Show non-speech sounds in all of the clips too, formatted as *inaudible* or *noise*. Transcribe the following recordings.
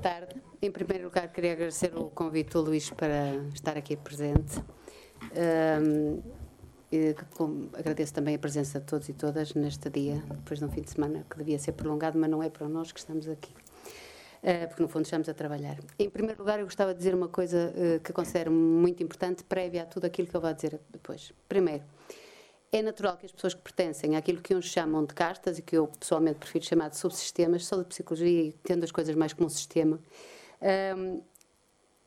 tarde. Em primeiro lugar, queria agradecer o convite do Luís para estar aqui presente. Um, agradeço também a presença de todos e todas neste dia, depois de um fim de semana que devia ser prolongado, mas não é para nós que estamos aqui. Uh, porque no fundo estamos a trabalhar. Em primeiro lugar, eu gostava de dizer uma coisa uh, que considero muito importante, prévia a tudo aquilo que eu vou dizer depois. Primeiro, é natural que as pessoas que pertencem àquilo que uns chamam de castas e que eu pessoalmente prefiro chamar de subsistemas, sou de psicologia e tendo as coisas mais como um sistema, um,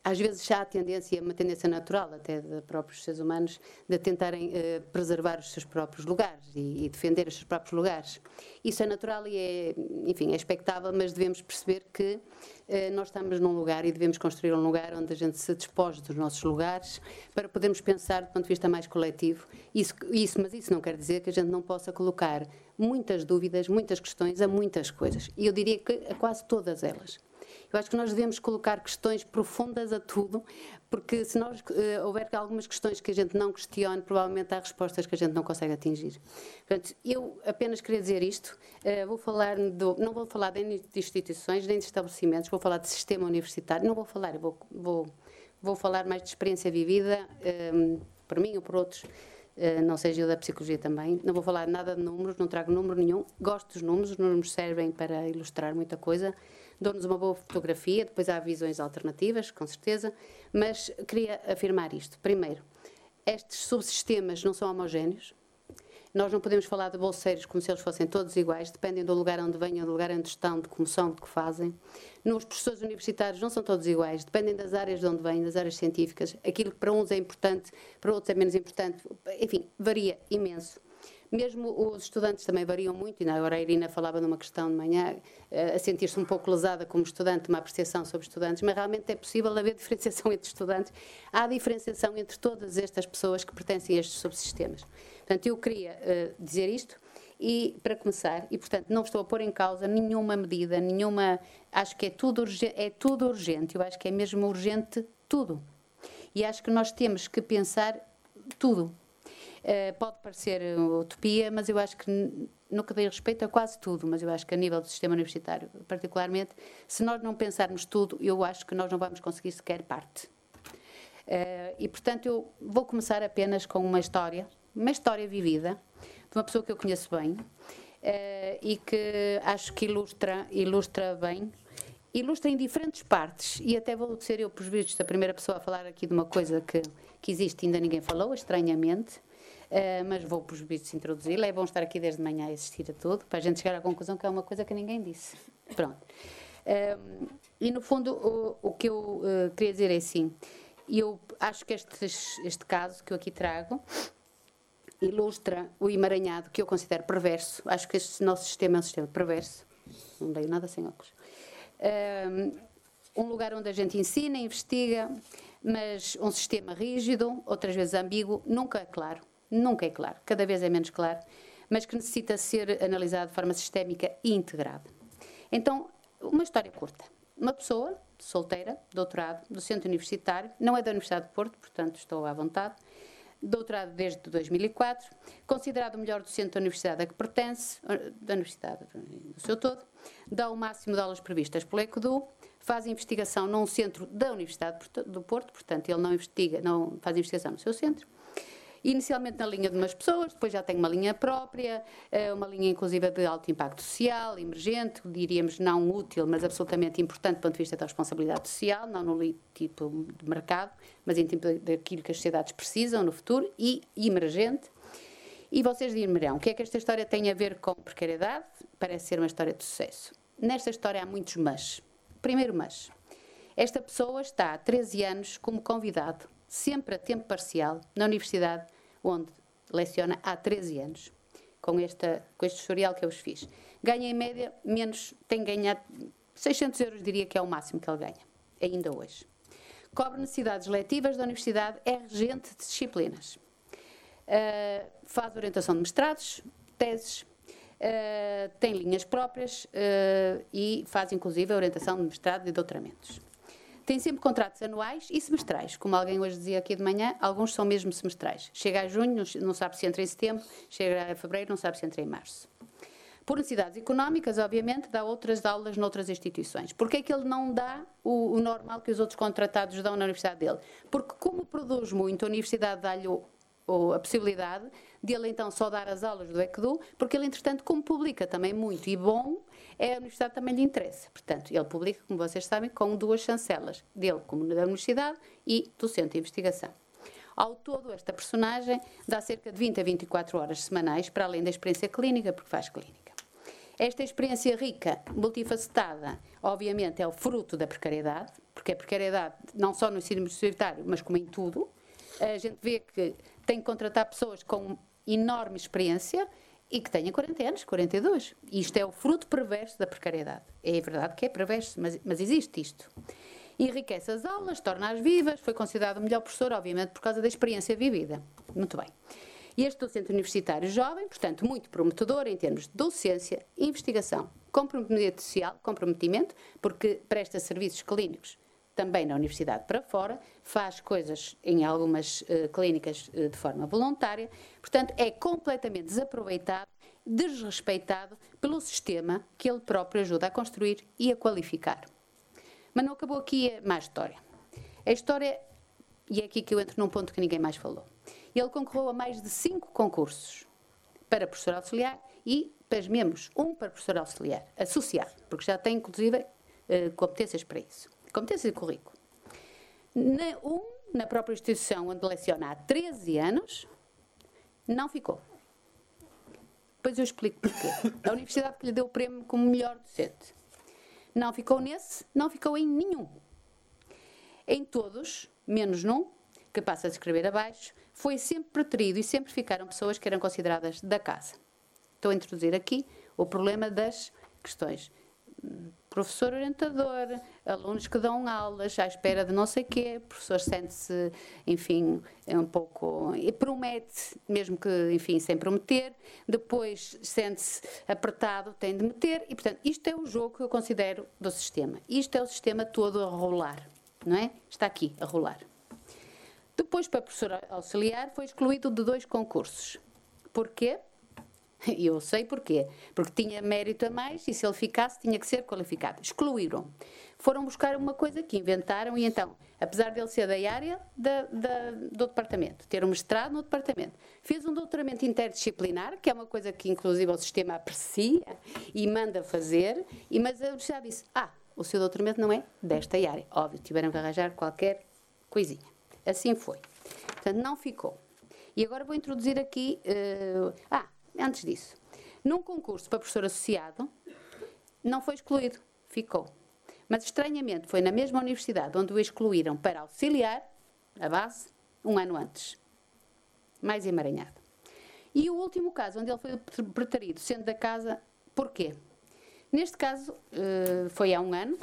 às vezes já há tendência, uma tendência natural até de próprios seres humanos, de tentarem uh, preservar os seus próprios lugares e, e, defender os seus próprios lugares. Isso é natural e é, enfim, é expectável, mas devemos perceber que uh, nós estamos num lugar e devemos construir um lugar onde a gente se despoje dos nossos lugares para podermos pensar do ponto de vista mais coletivo. Isso, isso, mas isso não quer dizer que a gente não possa colocar muitas dúvidas, muitas questões a muitas coisas. E eu diria que a quase todas elas. Eu acho que nós devemos colocar questões profundas a tudo, porque se nós uh, houver algumas questões que a gente não questione, provavelmente há respostas que a gente não consegue atingir. Portanto, eu apenas queria dizer isto. Uh, vou falar do, não vou falar nem de instituições nem de estabelecimentos, vou falar de sistema universitário. Não vou falar, vou, vou, vou falar mais de experiência vivida, um, eh, por mim ou por outros. Uh, não seja eu da psicologia também. Não vou falar nada de números, não trago número nenhum. Gosto dos números, os números servem para ilustrar muita coisa dão-nos uma boa fotografia, depois há visões alternativas, com certeza, mas queria afirmar isto. Primeiro, estes subsistemas não são homogéneos. Nós não podemos falar de bolseiros como se eles fossem todos iguais, dependem do lugar onde venham, do lugar onde estão, de como são, de que fazem. Nos professores universitários não são todos iguais, dependem das áreas de onde vêm, das áreas científicas. Aquilo que para uns é importante, para outros é menos importante. Enfim, varia imenso. Mesmo os estudantes também variam muito, e agora a Irina falava numa questão de manhã, eh, a sentir-se um pouco lesada como estudante, uma apreciação sobre estudantes, mas realmente é possível haver *laughs* diferenciação entre estudantes. Há diferenciação entre todas estas pessoas que pertencem a estes subsistemas. Portanto, eu queria uh, dizer isto. E para começar, e portanto não estou a pôr em causa nenhuma medida, nenhuma. Acho que é tudo, é tudo urgente, eu acho que é mesmo urgente tudo. E acho que nós temos que pensar tudo. Uh, pode parecer utopia, mas eu acho que no que diz respeito a quase tudo, mas eu acho que a nível do sistema universitário, particularmente, se nós não pensarmos tudo, eu acho que nós não vamos conseguir sequer parte. Uh, e, portanto, eu vou começar apenas com uma história, uma história vivida, de uma pessoa que eu conheço bem uh, e que acho que ilustra, ilustra bem ilustra em diferentes partes e até vou ser eu, por vistos, a primeira pessoa a falar aqui de uma coisa que, que existe e ainda ninguém falou, estranhamente, Uh, mas vou, por vistos, introduzi-la. É bom estar aqui desde manhã a assistir a tudo, para a gente chegar à conclusão que é uma coisa que ninguém disse. Pronto. Uh, e, no fundo, o, o que eu uh, queria dizer é assim: eu acho que este, este caso que eu aqui trago ilustra o emaranhado que eu considero perverso. Acho que este nosso sistema é um sistema perverso. Não leio nada sem óculos. Um lugar onde a gente ensina, investiga, mas um sistema rígido, outras vezes ambíguo, nunca é claro nunca é claro, cada vez é menos claro, mas que necessita ser analisado de forma sistémica e integrada. Então, uma história curta. Uma pessoa, solteira, doutorado, do centro universitário, não é da Universidade de Porto, portanto estou à vontade, doutorado desde 2004, considerado o melhor docente da universidade a que pertence, da universidade no seu todo, dá o máximo de aulas previstas pelo ECDU, faz investigação num centro da Universidade do Porto, portanto ele não investiga, não faz investigação no seu centro, inicialmente na linha de umas pessoas, depois já tem uma linha própria, eh, uma linha inclusiva de alto impacto social, emergente, diríamos não útil, mas absolutamente importante do ponto de vista da responsabilidade social, não no tipo de mercado, mas em tipo daquilo que as sociedades precisam no futuro, e emergente. E vocês dirão, o que é que esta história tem a ver com precariedade? Parece ser uma história de sucesso. Nesta história há muitos mas. Primeiro mas. Esta pessoa está há 13 anos como convidado, sempre a tempo parcial, na universidade, onde leciona há 13 anos, com, esta, com este tutorial que eu vos fiz. Ganha em média menos, tem ganhado 600 euros, diria que é o máximo que ele ganha, ainda hoje. Cobre necessidades letivas da universidade, é regente de disciplinas. Uh, faz orientação de mestrados, teses, uh, tem linhas próprias uh, e faz inclusive a orientação de mestrado e doutoramentos. Tem sempre contratos anuais e semestrais. Como alguém hoje dizia aqui de manhã, alguns são mesmo semestrais. Chega a junho, não sabe se entra em setembro, chega a fevereiro, não sabe se entra em março. Por necessidades económicas, obviamente, dá outras aulas noutras instituições. Porquê é que ele não dá o, o normal que os outros contratados dão na universidade dele? Porque como produz muito, a universidade dá-lhe a possibilidade de ele então só dar as aulas do ECDU, porque ele, entretanto, como publica também muito e bom, é a universidade também lhe interessa. Portanto, ele publica, como vocês sabem, com duas chancelas, dele como da universidade e docente de investigação. Ao todo, esta personagem dá cerca de 20 a 24 horas semanais, para além da experiência clínica, porque faz clínica. Esta experiência rica, multifacetada, obviamente é o fruto da precariedade, porque a precariedade, não só no ensino universitário, mas como em tudo, a gente vê que tem que contratar pessoas com enorme experiência e que tenha 40 anos, 42. Isto é o fruto perverso da precariedade. É verdade que é perverso, mas, mas existe isto. Enriquece as aulas, torna-as vivas, foi considerado o melhor professor, obviamente, por causa da experiência vivida. Muito bem. E este docente universitário jovem, portanto, muito prometedor em termos de docência, investigação, comprometimento social, comprometimento, porque presta serviços clínicos também na universidade para fora, faz coisas em algumas uh, clínicas uh, de forma voluntária, portanto, é completamente desaproveitado, desrespeitado pelo sistema que ele próprio ajuda a construir e a qualificar. Mas não acabou aqui a má história. A história, e é aqui que eu entro num ponto que ninguém mais falou. Ele concorreu a mais de cinco concursos para professor auxiliar e, pasmemos, um para professor auxiliar, associado, porque já tem, inclusive, uh, competências para isso competências de currículo. Na, um, na própria instituição onde leciona há 13 anos, não ficou. Depois eu explico porquê. A universidade que lhe deu o prémio como melhor docente. Não ficou nesse, não ficou em nenhum. Em todos, menos num, que passa a descrever abaixo, foi sempre preterido e sempre ficaram pessoas que eram consideradas da casa. Estou a introduzir aqui o problema das questões professor orientador, alunos que dão aulas à espera de não sei quê, o professor sente-se, enfim, é um pouco. e promete, mesmo que, enfim, sem prometer, depois sente-se apertado, tem de meter, e portanto, isto é o jogo que eu considero do sistema. Isto é o sistema todo a rolar, não é? Está aqui, a rolar. Depois, para professor auxiliar, foi excluído de dois concursos. Porquê? *laughs* E eu sei porquê. Porque tinha mérito a mais e se ele ficasse tinha que ser qualificado. Excluíram. Foram buscar uma coisa que inventaram e então, apesar dele ser da área da, da, do departamento, ter um mestrado no departamento, fez um doutoramento interdisciplinar, que é uma coisa que inclusive o sistema aprecia e manda fazer, e, mas a universidade disse, ah, o seu doutoramento não é desta área. Óbvio, tiveram que arranjar qualquer coisinha. Assim foi. Portanto, não ficou. E agora vou introduzir aqui. Uh, ah, antes disso. Num concurso para professor associado, não foi excluído, ficou. Mas estranhamente foi na mesma universidade onde o excluíram para auxiliar, a base, um ano antes. Mais emaranhado. E o último caso, onde ele foi preterido, sendo da casa, porquê? Neste caso, eh, foi há um ano,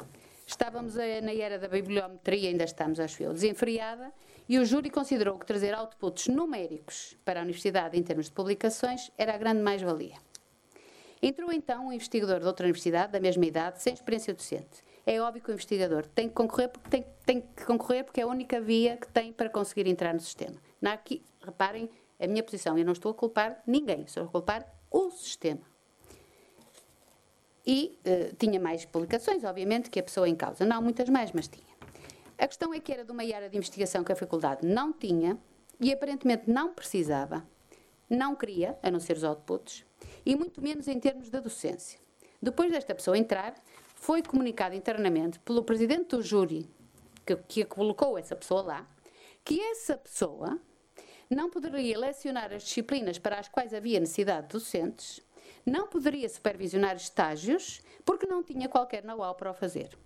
estávamos na era da bibliometria, ainda estamos, acho eu, desenfreada, e o júri considerou que trazer outputs numéricos para a universidade em termos de publicações era a grande mais-valia. Entrou então um investigador de outra universidade, da mesma idade, sem experiência docente. É óbvio que o investigador tem que concorrer porque, tem, tem que, concorrer porque é a única via que tem para conseguir entrar no sistema. Não aqui, reparem a minha posição, eu não estou a culpar ninguém, estou a culpar o sistema. E uh, tinha mais publicações, obviamente, que a pessoa em causa. Não muitas mais, mas tinha. A questão é que era de uma área de investigação que a faculdade não tinha e aparentemente não precisava, não queria, a não ser os outputs, e muito menos em termos da docência. Depois desta pessoa entrar, foi comunicado internamente pelo presidente do júri, que, que colocou essa pessoa lá, que essa pessoa não poderia lecionar as disciplinas para as quais havia necessidade de docentes, não poderia supervisionar estágios, porque não tinha qualquer know-how para o fazer.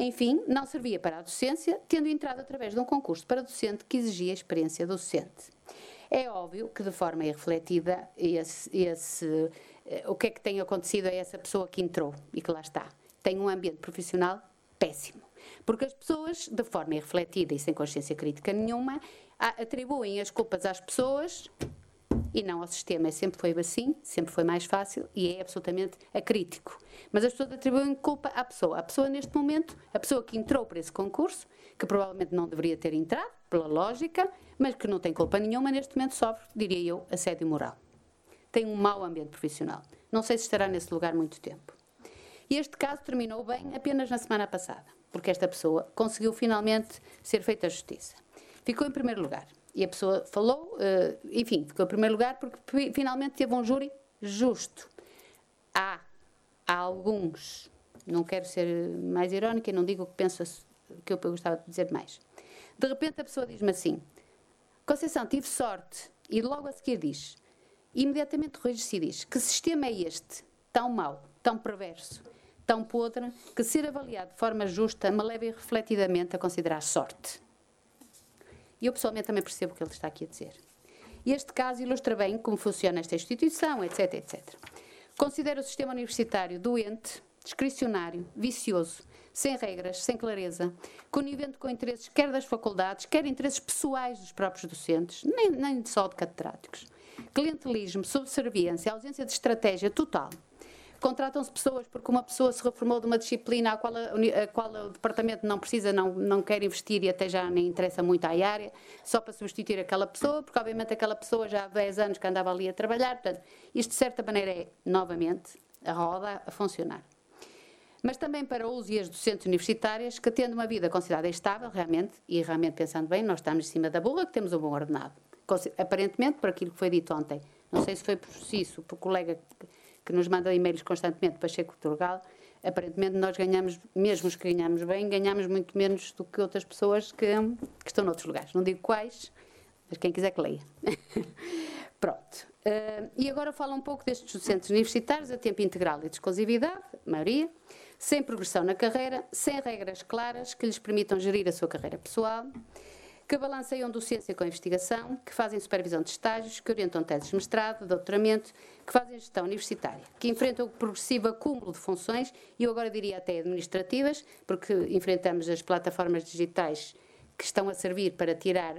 Enfim, não servia para a docência, tendo entrado através de um concurso para docente que exigia experiência docente. É óbvio que, de forma irrefletida, esse, esse, eh, o que é que tem acontecido a essa pessoa que entrou e que lá está? Tem um ambiente profissional péssimo. Porque as pessoas, de forma irrefletida e sem consciência crítica nenhuma, atribuem as culpas às pessoas e não ao sistema. Sempre foi assim, sempre foi mais fácil e é absolutamente acrítico. Mas as pessoas atribuem culpa à pessoa. A pessoa, neste momento, a pessoa que entrou para esse concurso, que provavelmente não deveria ter entrado, pela lógica, mas que não tem culpa nenhuma, neste momento sofre, diria eu, assédio moral. Tem um mau ambiente profissional. Não sei se estará nesse lugar muito tempo. E este caso terminou bem apenas na semana passada, porque esta pessoa conseguiu finalmente ser feita a justiça. Ficou em primeiro lugar. E a pessoa falou, uh, enfim, ficou em primeiro lugar porque finalmente teve um júri justo. Há, há alguns, não quero ser mais irónica e não digo o que penso, que eu gostava de dizer mais. De repente a pessoa diz-me assim: Conceição, tive sorte. E logo a seguir diz: imediatamente corrige-se e diz: Que sistema é este, tão mau, tão perverso, tão podre, que ser avaliado de forma justa me leva refletidamente a considerar sorte? E eu pessoalmente também percebo o que ele está aqui a dizer. E este caso ilustra bem como funciona esta instituição, etc, etc. Considero o sistema universitário doente, discricionário, vicioso, sem regras, sem clareza, conivente com interesses quer das faculdades, quer interesses pessoais dos próprios docentes, nem, nem só de catedráticos. Clientelismo, subserviência, ausência de estratégia total contratam-se pessoas porque uma pessoa se reformou de uma disciplina a qual, a, a qual o departamento não precisa, não, não quer investir e até já nem interessa muito à área, só para substituir aquela pessoa, porque obviamente aquela pessoa já há 10 anos que andava ali a trabalhar. Portanto, isto de certa maneira é, novamente, a roda a funcionar. Mas também para os e as docentes universitárias que, tendo uma vida considerada estável, realmente, e realmente pensando bem, nós estamos em cima da burra, que temos um bom ordenado. Aparentemente, por aquilo que foi dito ontem, não sei se foi por isso, por colega que nos manda e-mails constantemente, Pacheco Turgal, aparentemente nós ganhamos, mesmo os que ganhamos bem, ganhamos muito menos do que outras pessoas que, que estão noutros lugares. Não digo quais, mas quem quiser que leia. *laughs* Pronto. Uh, e agora falo um pouco destes docentes universitários a tempo integral e de exclusividade, maioria, sem progressão na carreira, sem regras claras que lhes permitam gerir a sua carreira pessoal, que balanceiam docência com investigação, que fazem supervisão de estágios, que orientam teses de mestrado, doutoramento, que fazem gestão universitária, que enfrentam o progressivo acúmulo de funções, e eu agora diria até administrativas, porque enfrentamos as plataformas digitais que estão a servir para tirar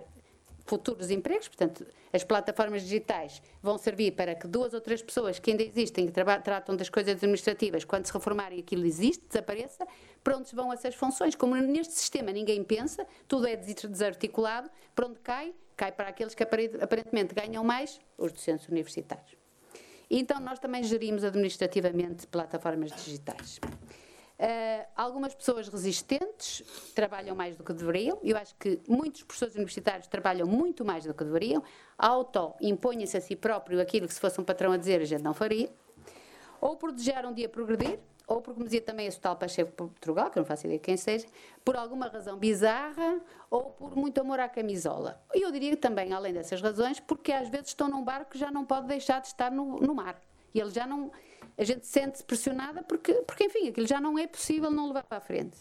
futuros empregos, portanto, as plataformas digitais vão servir para que duas ou três pessoas que ainda existem, que tratam das coisas administrativas, quando se reformarem aquilo existe, desapareça, para onde vão essas funções. Como neste sistema ninguém pensa, tudo é desarticulado, para onde cai? Cai para aqueles que aparentemente ganham mais, os docentes universitários. Então nós também gerimos administrativamente plataformas digitais. Uh, algumas pessoas resistentes trabalham mais do que deveriam. Eu acho que muitos professores universitários trabalham muito mais do que deveriam. Auto-impõem-se a si próprio aquilo que se fosse um patrão a dizer a gente não faria. Ou por desejar um dia progredir, ou porque me dizia também esse tal Pacheco Portugal, que não faço ideia de quem seja, por alguma razão bizarra, ou por muito amor à camisola. E eu diria também, além dessas razões, porque às vezes estão num barco que já não pode deixar de estar no, no mar. E ele já não a gente sente-se pressionada porque, porque, enfim, aquilo já não é possível não levar para a frente.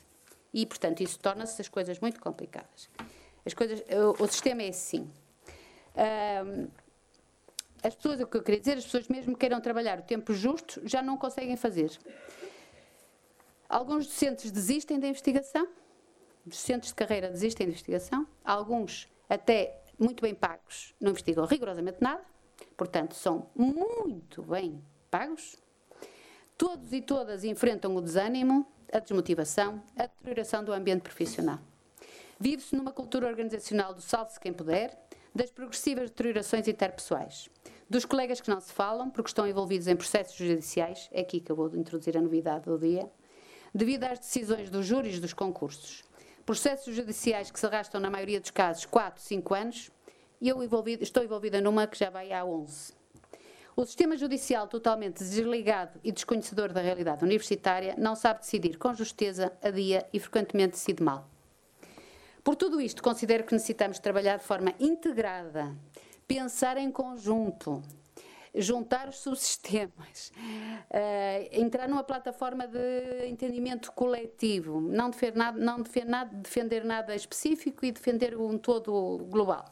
E, portanto, isso torna-se as coisas muito complicadas. As coisas, o, o sistema é assim. Um, as pessoas, o que eu queria dizer, as pessoas mesmo que queiram trabalhar o tempo justo, já não conseguem fazer. Alguns docentes desistem da investigação, docentes de carreira desistem da investigação, alguns até muito bem pagos não investigam rigorosamente nada, portanto são muito bem pagos, Todos e todas enfrentam o desânimo, a desmotivação, a deterioração do ambiente profissional. Vive-se numa cultura organizacional do salve-se quem puder, das progressivas deteriorações interpessoais, dos colegas que não se falam porque estão envolvidos em processos judiciais, é aqui que eu vou introduzir a novidade do dia, devido às decisões dos júris dos concursos. Processos judiciais que se arrastam, na maioria dos casos, 4, 5 anos, e eu envolvido, estou envolvida numa que já vai há 11. O sistema judicial, totalmente desligado e desconhecedor da realidade universitária, não sabe decidir com justeza, adia e frequentemente decide mal. Por tudo isto, considero que necessitamos trabalhar de forma integrada, pensar em conjunto, juntar os subsistemas, uh, entrar numa plataforma de entendimento coletivo, não nada, não nada, defender nada específico e defender um todo global.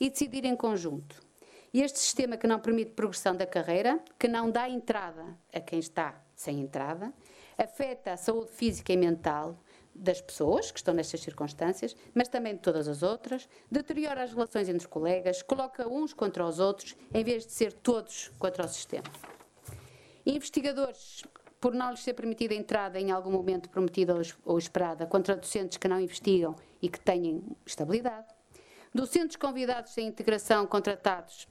E decidir em conjunto. E este sistema que não permite progressão da carreira, que não dá entrada a quem está sem entrada, afeta a saúde física e mental das pessoas que estão nestas circunstâncias, mas também de todas as outras, deteriora as relações entre os colegas, coloca uns contra os outros, em vez de ser todos contra o sistema. Investigadores, por não lhes ser permitida a entrada em algum momento prometida ou esperada, contra docentes que não investigam e que têm estabilidade. Docentes convidados sem integração contratados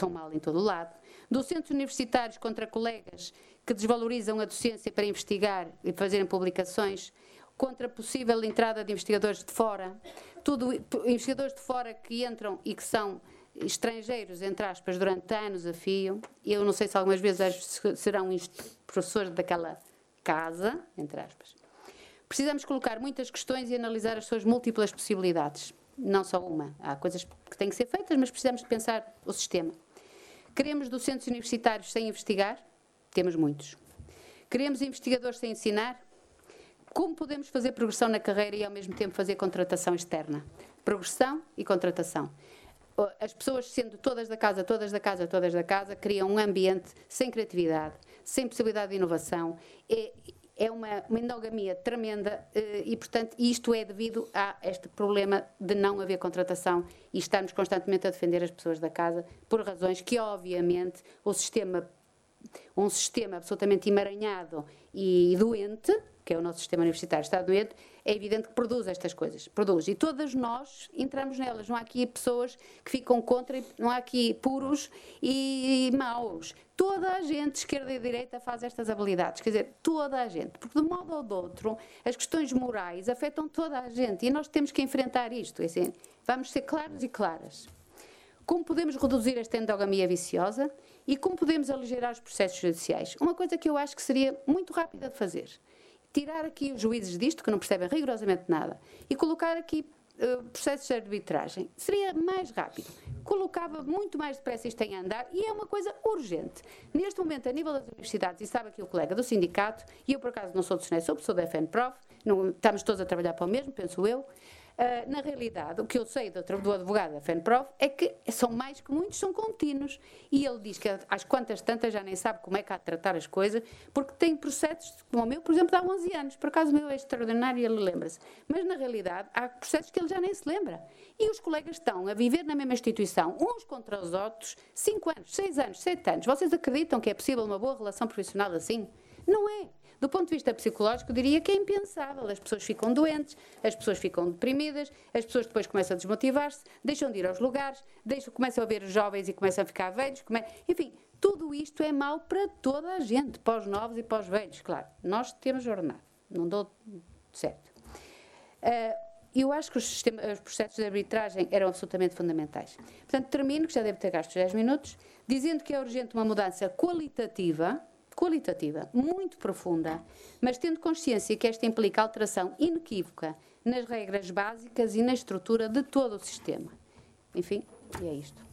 estão mal em todo o lado. Docentes universitários contra colegas que desvalorizam a docência para investigar e fazerem publicações, contra possível entrada de investigadores de fora, tudo investigadores de fora que entram e que são estrangeiros, entre aspas, durante anos a fio. Eu não sei se algumas vezes serão professores daquela casa, entre aspas. Precisamos colocar muitas questões e analisar as suas múltiplas possibilidades. Não só uma. Há coisas que têm que ser feitas, mas precisamos pensar o sistema. Queremos docentes universitários sem investigar? Temos muitos. Queremos investigadores sem ensinar? Como podemos fazer progressão na carreira e ao mesmo tempo fazer contratação externa? Progressão e contratação. As pessoas sendo todas da casa, todas da casa, todas da casa, criam um ambiente sem criatividade, sem possibilidade de inovação. É, é uma, uma endogamia tremenda eh, e, portanto, isto é devido a este problema de não haver contratação e estarmos constantemente a defender as pessoas da casa por razões que, obviamente, o sistema um sistema absolutamente emaranhado e doente, que é o nosso sistema universitário, está doente, é evidente que produz estas coisas. Produz. E todas nós entramos nelas. Não há aqui pessoas que ficam contra, não há aqui puros e maus. Toda a gente, esquerda e direita, faz estas habilidades. Quer dizer, toda a gente. Porque, de um modo ou de outro, as questões morais afetam toda a gente. E nós temos que enfrentar isto. É assim, vamos ser claros e claras. Como podemos reduzir esta endogamia viciosa? E como podemos aligerar os processos judiciais? Uma coisa que eu acho que seria muito rápida de fazer. Tirar aqui os juízes disto, que não percebem rigorosamente nada, e colocar aqui uh, processos de arbitragem. Seria mais rápido. Colocava muito mais depressa isto em andar e é uma coisa urgente. Neste momento, a nível das universidades, e sabe aqui o colega do sindicato, e eu por acaso não sou do SNES, sou pessoa da FNPROF, não, estamos todos a trabalhar para o mesmo, penso eu, Uh, na realidade, o que eu sei do, do advogado da FENPROF é que são mais que muitos, são contínuos. E ele diz que às quantas tantas já nem sabe como é que há de tratar as coisas, porque tem processos, como o meu, por exemplo, há 11 anos. Por acaso o meu é extraordinário e ele lembra-se. Mas, na realidade, há processos que ele já nem se lembra. E os colegas estão a viver na mesma instituição, uns contra os outros, 5 anos, 6 anos, 7 anos. Vocês acreditam que é possível uma boa relação profissional assim? Não é. Do ponto de vista psicológico, diria que é impensável. As pessoas ficam doentes, as pessoas ficam deprimidas, as pessoas depois começam a desmotivar-se, deixam de ir aos lugares, deixam, começam a ver jovens e começam a ficar velhos. Come... Enfim, tudo isto é mau para toda a gente, para os novos e para os velhos, claro. Nós temos jornada, não dou certo. Uh, eu acho que os, os, processos de arbitragem eram absolutamente fundamentais. Portanto, termino, que já devo ter gasto 10 minutos, dizendo que é urgente uma mudança qualitativa qualitativa, muito profunda, mas tendo consciência que esta implica alteração inequívoca nas regras básicas e na estrutura de todo o sistema. Enfim, e é isto.